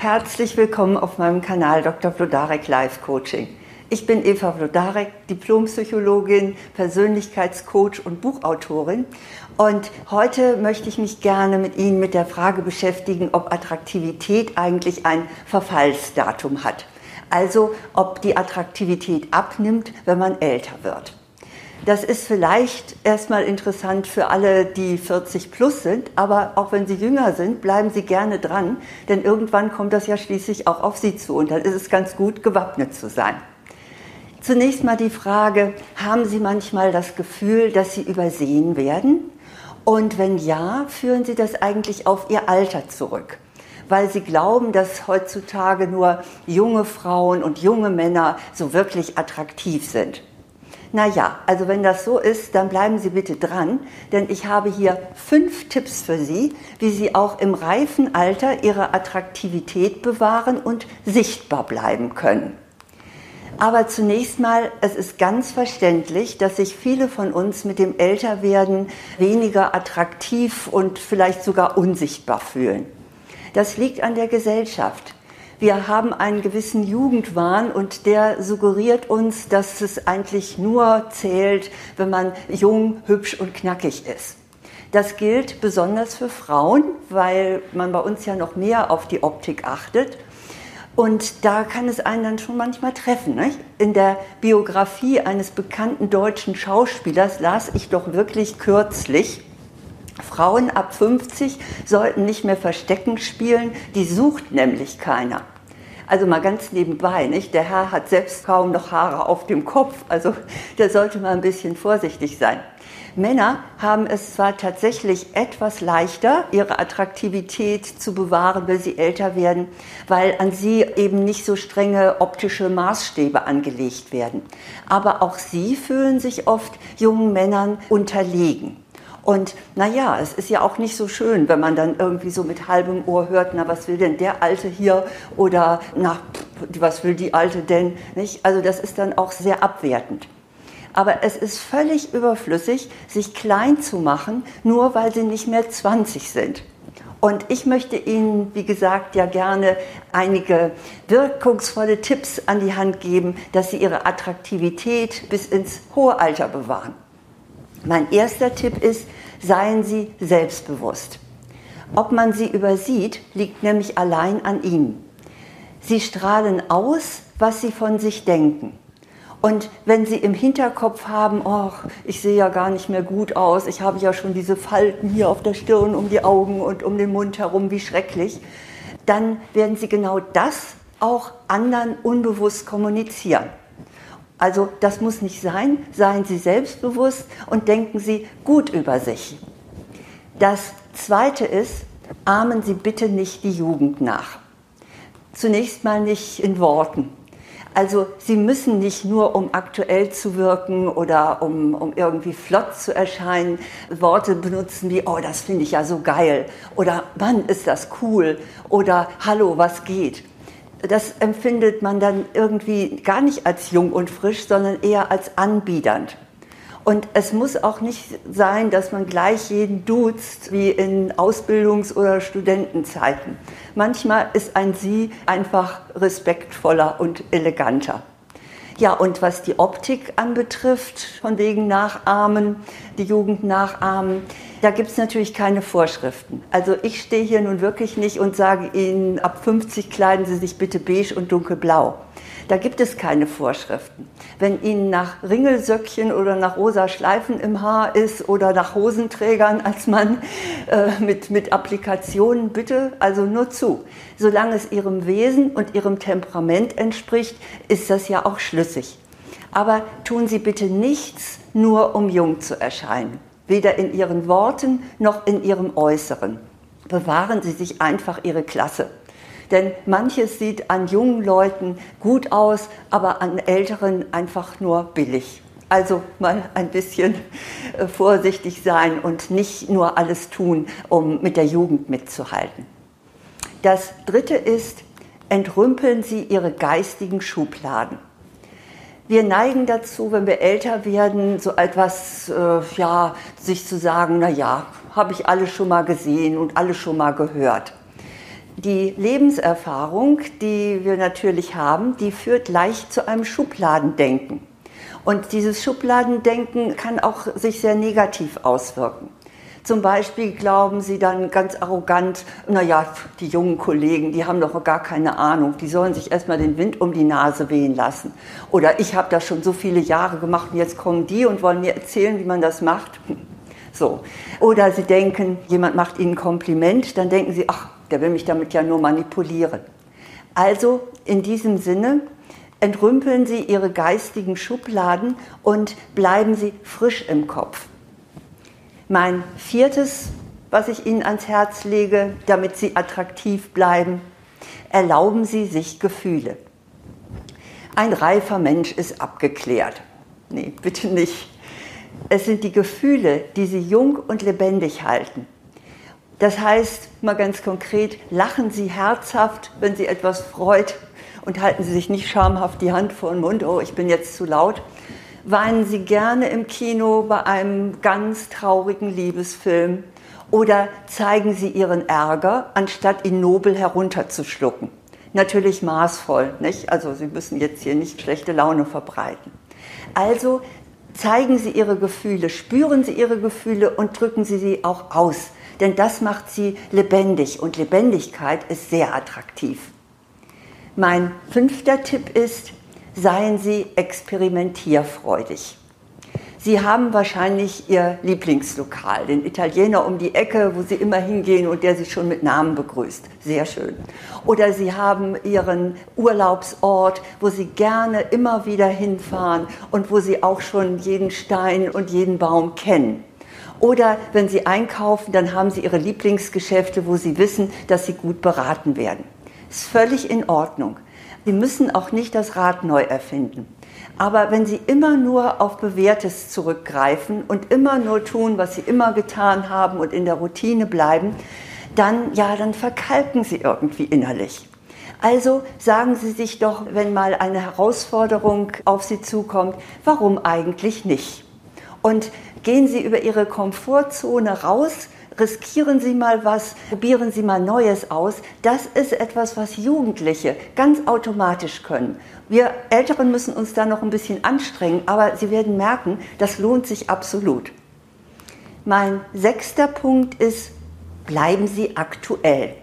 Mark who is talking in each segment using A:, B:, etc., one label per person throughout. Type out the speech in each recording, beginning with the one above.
A: Herzlich willkommen auf meinem Kanal Dr. Vlodarek Life Coaching. Ich bin Eva Vlodarek, Diplompsychologin, Persönlichkeitscoach und Buchautorin. Und heute möchte ich mich gerne mit Ihnen mit der Frage beschäftigen, ob Attraktivität eigentlich ein Verfallsdatum hat. Also ob die Attraktivität abnimmt, wenn man älter wird. Das ist vielleicht erstmal interessant für alle, die 40 plus sind, aber auch wenn Sie jünger sind, bleiben Sie gerne dran, denn irgendwann kommt das ja schließlich auch auf Sie zu und dann ist es ganz gut, gewappnet zu sein. Zunächst mal die Frage, haben Sie manchmal das Gefühl, dass Sie übersehen werden? Und wenn ja, führen Sie das eigentlich auf Ihr Alter zurück? weil sie glauben, dass heutzutage nur junge Frauen und junge Männer so wirklich attraktiv sind. Naja, also wenn das so ist, dann bleiben Sie bitte dran, denn ich habe hier fünf Tipps für Sie, wie Sie auch im reifen Alter Ihre Attraktivität bewahren und sichtbar bleiben können. Aber zunächst mal, es ist ganz verständlich, dass sich viele von uns mit dem Älterwerden weniger attraktiv und vielleicht sogar unsichtbar fühlen. Das liegt an der Gesellschaft. Wir haben einen gewissen Jugendwahn und der suggeriert uns, dass es eigentlich nur zählt, wenn man jung, hübsch und knackig ist. Das gilt besonders für Frauen, weil man bei uns ja noch mehr auf die Optik achtet. Und da kann es einen dann schon manchmal treffen. Nicht? In der Biografie eines bekannten deutschen Schauspielers las ich doch wirklich kürzlich, Frauen ab 50 sollten nicht mehr Verstecken spielen, die sucht nämlich keiner. Also mal ganz nebenbei, nicht? Der Herr hat selbst kaum noch Haare auf dem Kopf, also da sollte man ein bisschen vorsichtig sein. Männer haben es zwar tatsächlich etwas leichter, ihre Attraktivität zu bewahren, wenn sie älter werden, weil an sie eben nicht so strenge optische Maßstäbe angelegt werden. Aber auch sie fühlen sich oft jungen Männern unterlegen. Und naja, es ist ja auch nicht so schön, wenn man dann irgendwie so mit halbem Ohr hört, na, was will denn der Alte hier? Oder, na, was will die Alte denn? Nicht? Also das ist dann auch sehr abwertend. Aber es ist völlig überflüssig, sich klein zu machen, nur weil sie nicht mehr 20 sind. Und ich möchte Ihnen, wie gesagt, ja gerne einige wirkungsvolle Tipps an die Hand geben, dass Sie Ihre Attraktivität bis ins hohe Alter bewahren. Mein erster Tipp ist, seien Sie selbstbewusst. Ob man sie übersieht, liegt nämlich allein an Ihnen. Sie strahlen aus, was Sie von sich denken. Und wenn Sie im Hinterkopf haben, ach, ich sehe ja gar nicht mehr gut aus, ich habe ja schon diese Falten hier auf der Stirn, um die Augen und um den Mund herum, wie schrecklich, dann werden Sie genau das auch anderen unbewusst kommunizieren. Also das muss nicht sein. Seien Sie selbstbewusst und denken Sie gut über sich. Das Zweite ist, ahmen Sie bitte nicht die Jugend nach. Zunächst mal nicht in Worten. Also Sie müssen nicht nur, um aktuell zu wirken oder um, um irgendwie flott zu erscheinen, Worte benutzen wie, oh, das finde ich ja so geil oder Mann, ist das cool oder Hallo, was geht das empfindet man dann irgendwie gar nicht als jung und frisch, sondern eher als anbiedernd. Und es muss auch nicht sein, dass man gleich jeden duzt, wie in Ausbildungs- oder Studentenzeiten. Manchmal ist ein Sie einfach respektvoller und eleganter. Ja, und was die Optik anbetrifft, von wegen Nachahmen, die Jugend nachahmen, da gibt es natürlich keine Vorschriften. Also ich stehe hier nun wirklich nicht und sage Ihnen, ab 50 kleiden Sie sich bitte beige und dunkelblau. Da gibt es keine Vorschriften. Wenn Ihnen nach Ringelsöckchen oder nach rosa Schleifen im Haar ist oder nach Hosenträgern als Mann äh, mit, mit Applikationen, bitte, also nur zu. Solange es Ihrem Wesen und Ihrem Temperament entspricht, ist das ja auch schlüssig. Aber tun Sie bitte nichts, nur um jung zu erscheinen. Weder in Ihren Worten noch in Ihrem Äußeren. Bewahren Sie sich einfach Ihre Klasse. Denn manches sieht an jungen Leuten gut aus, aber an älteren einfach nur billig. Also mal ein bisschen äh, vorsichtig sein und nicht nur alles tun, um mit der Jugend mitzuhalten. Das Dritte ist, entrümpeln Sie Ihre geistigen Schubladen. Wir neigen dazu, wenn wir älter werden, so etwas, äh, ja, sich zu sagen, na ja, habe ich alles schon mal gesehen und alles schon mal gehört. Die Lebenserfahrung, die wir natürlich haben, die führt leicht zu einem Schubladendenken. Und dieses Schubladendenken kann auch sich sehr negativ auswirken. Zum Beispiel glauben sie dann ganz arrogant, naja, die jungen Kollegen, die haben doch gar keine Ahnung, die sollen sich erstmal den Wind um die Nase wehen lassen. Oder ich habe das schon so viele Jahre gemacht und jetzt kommen die und wollen mir erzählen, wie man das macht. So. Oder sie denken, jemand macht ihnen ein Kompliment, dann denken sie, ach, der will mich damit ja nur manipulieren. Also in diesem Sinne, entrümpeln Sie Ihre geistigen Schubladen und bleiben Sie frisch im Kopf. Mein viertes, was ich Ihnen ans Herz lege, damit Sie attraktiv bleiben, erlauben Sie sich Gefühle. Ein reifer Mensch ist abgeklärt. Nee, bitte nicht. Es sind die Gefühle, die Sie jung und lebendig halten. Das heißt, mal ganz konkret, lachen Sie herzhaft, wenn Sie etwas freut und halten Sie sich nicht schamhaft die Hand vor den Mund, oh, ich bin jetzt zu laut, Weinen Sie gerne im Kino bei einem ganz traurigen Liebesfilm oder zeigen Sie Ihren Ärger, anstatt ihn nobel herunterzuschlucken. Natürlich maßvoll, nicht? Also Sie müssen jetzt hier nicht schlechte Laune verbreiten. Also zeigen Sie Ihre Gefühle, spüren Sie Ihre Gefühle und drücken Sie sie auch aus. Denn das macht sie lebendig und Lebendigkeit ist sehr attraktiv. Mein fünfter Tipp ist, seien Sie experimentierfreudig. Sie haben wahrscheinlich Ihr Lieblingslokal, den Italiener um die Ecke, wo Sie immer hingehen und der Sie schon mit Namen begrüßt. Sehr schön. Oder Sie haben Ihren Urlaubsort, wo Sie gerne immer wieder hinfahren und wo Sie auch schon jeden Stein und jeden Baum kennen. Oder wenn Sie einkaufen, dann haben Sie Ihre Lieblingsgeschäfte, wo Sie wissen, dass Sie gut beraten werden. Ist völlig in Ordnung. Sie müssen auch nicht das Rad neu erfinden. Aber wenn Sie immer nur auf Bewährtes zurückgreifen und immer nur tun, was Sie immer getan haben und in der Routine bleiben, dann, ja, dann verkalken Sie irgendwie innerlich. Also sagen Sie sich doch, wenn mal eine Herausforderung auf Sie zukommt, warum eigentlich nicht? Und gehen Sie über Ihre Komfortzone raus riskieren Sie mal was, probieren Sie mal Neues aus. Das ist etwas, was Jugendliche ganz automatisch können. Wir Älteren müssen uns da noch ein bisschen anstrengen, aber Sie werden merken, das lohnt sich absolut. Mein sechster Punkt ist, bleiben Sie aktuell.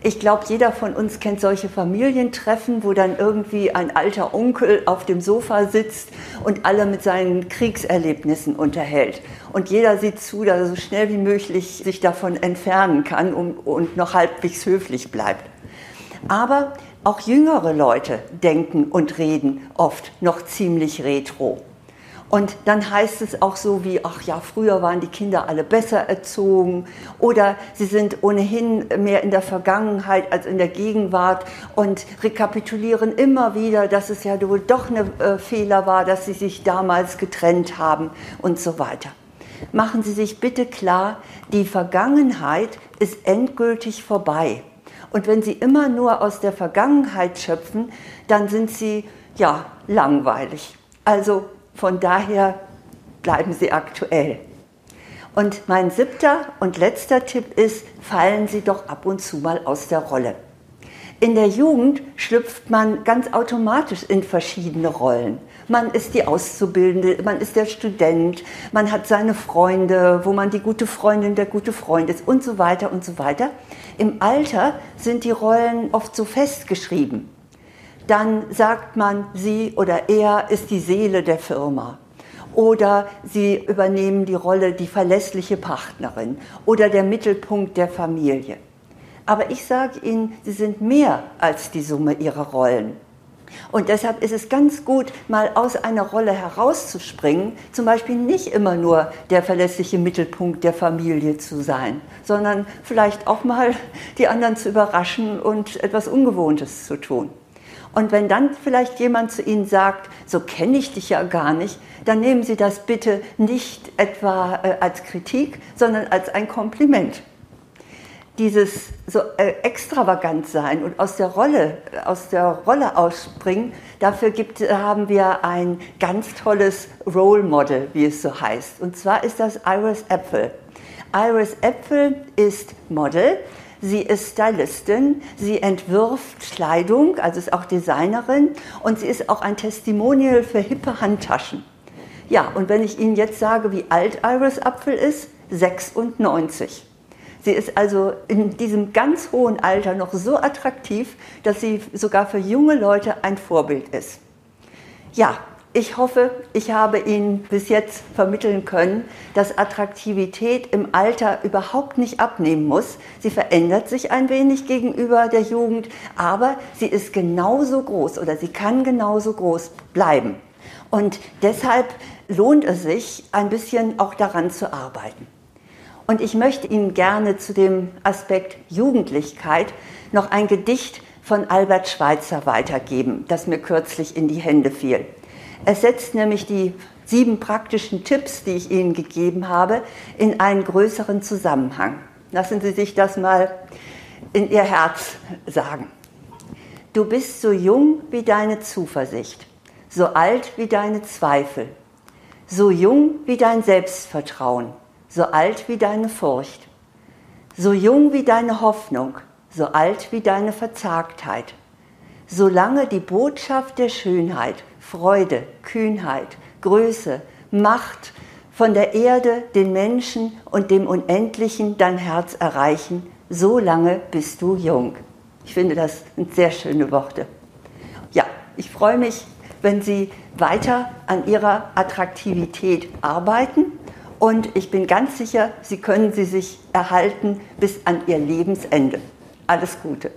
A: Ich glaube, jeder von uns kennt solche Familientreffen, wo dann irgendwie ein alter Onkel auf dem Sofa sitzt und alle mit seinen Kriegserlebnissen unterhält. Und jeder sieht zu, dass er so schnell wie möglich sich davon entfernen kann und, und noch halbwegs höflich bleibt. Aber auch jüngere Leute denken und reden oft noch ziemlich retro. Und dann heißt es auch so wie, ach ja, früher waren die Kinder alle besser erzogen oder sie sind ohnehin mehr in der Vergangenheit als in der Gegenwart und rekapitulieren immer wieder, dass es ja wohl doch ein äh, Fehler war, dass sie sich damals getrennt haben und so weiter. Machen Sie sich bitte klar, die Vergangenheit ist endgültig vorbei. Und wenn Sie immer nur aus der Vergangenheit schöpfen, dann sind Sie ja langweilig. Also von daher bleiben Sie aktuell. Und mein siebter und letzter Tipp ist, fallen Sie doch ab und zu mal aus der Rolle. In der Jugend schlüpft man ganz automatisch in verschiedene Rollen. Man ist die Auszubildende, man ist der Student, man hat seine Freunde, wo man die gute Freundin, der gute Freund ist und so weiter und so weiter. Im Alter sind die Rollen oft so festgeschrieben dann sagt man, sie oder er ist die Seele der Firma. Oder sie übernehmen die Rolle die verlässliche Partnerin oder der Mittelpunkt der Familie. Aber ich sage Ihnen, Sie sind mehr als die Summe Ihrer Rollen. Und deshalb ist es ganz gut, mal aus einer Rolle herauszuspringen, zum Beispiel nicht immer nur der verlässliche Mittelpunkt der Familie zu sein, sondern vielleicht auch mal die anderen zu überraschen und etwas Ungewohntes zu tun. Und wenn dann vielleicht jemand zu Ihnen sagt, so kenne ich dich ja gar nicht, dann nehmen Sie das bitte nicht etwa äh, als Kritik, sondern als ein Kompliment. Dieses so äh, extravagant sein und aus der Rolle, aus der Rolle ausspringen, dafür gibt, haben wir ein ganz tolles Role Model, wie es so heißt. Und zwar ist das Iris Apfel. Iris Apfel ist Model, Sie ist Stylistin, sie entwirft Kleidung, also ist auch Designerin und sie ist auch ein Testimonial für hippe Handtaschen. Ja, und wenn ich Ihnen jetzt sage, wie alt Iris Apfel ist, 96. Sie ist also in diesem ganz hohen Alter noch so attraktiv, dass sie sogar für junge Leute ein Vorbild ist. Ja, ich hoffe, ich habe Ihnen bis jetzt vermitteln können, dass Attraktivität im Alter überhaupt nicht abnehmen muss. Sie verändert sich ein wenig gegenüber der Jugend, aber sie ist genauso groß oder sie kann genauso groß bleiben. Und deshalb lohnt es sich, ein bisschen auch daran zu arbeiten. Und ich möchte Ihnen gerne zu dem Aspekt Jugendlichkeit noch ein Gedicht von Albert Schweitzer weitergeben, das mir kürzlich in die Hände fiel. Es setzt nämlich die sieben praktischen Tipps, die ich Ihnen gegeben habe, in einen größeren Zusammenhang. Lassen Sie sich das mal in Ihr Herz sagen. Du bist so jung wie deine Zuversicht, so alt wie deine Zweifel, so jung wie dein Selbstvertrauen so alt wie deine Furcht, so jung wie deine Hoffnung, so alt wie deine Verzagtheit. Solange die Botschaft der Schönheit, Freude, Kühnheit, Größe, Macht von der Erde, den Menschen und dem Unendlichen dein Herz erreichen, so lange bist du jung. Ich finde, das sind sehr schöne Worte. Ja, ich freue mich, wenn Sie weiter an Ihrer Attraktivität arbeiten und ich bin ganz sicher, Sie können sie sich erhalten bis an Ihr Lebensende. Alles Gute.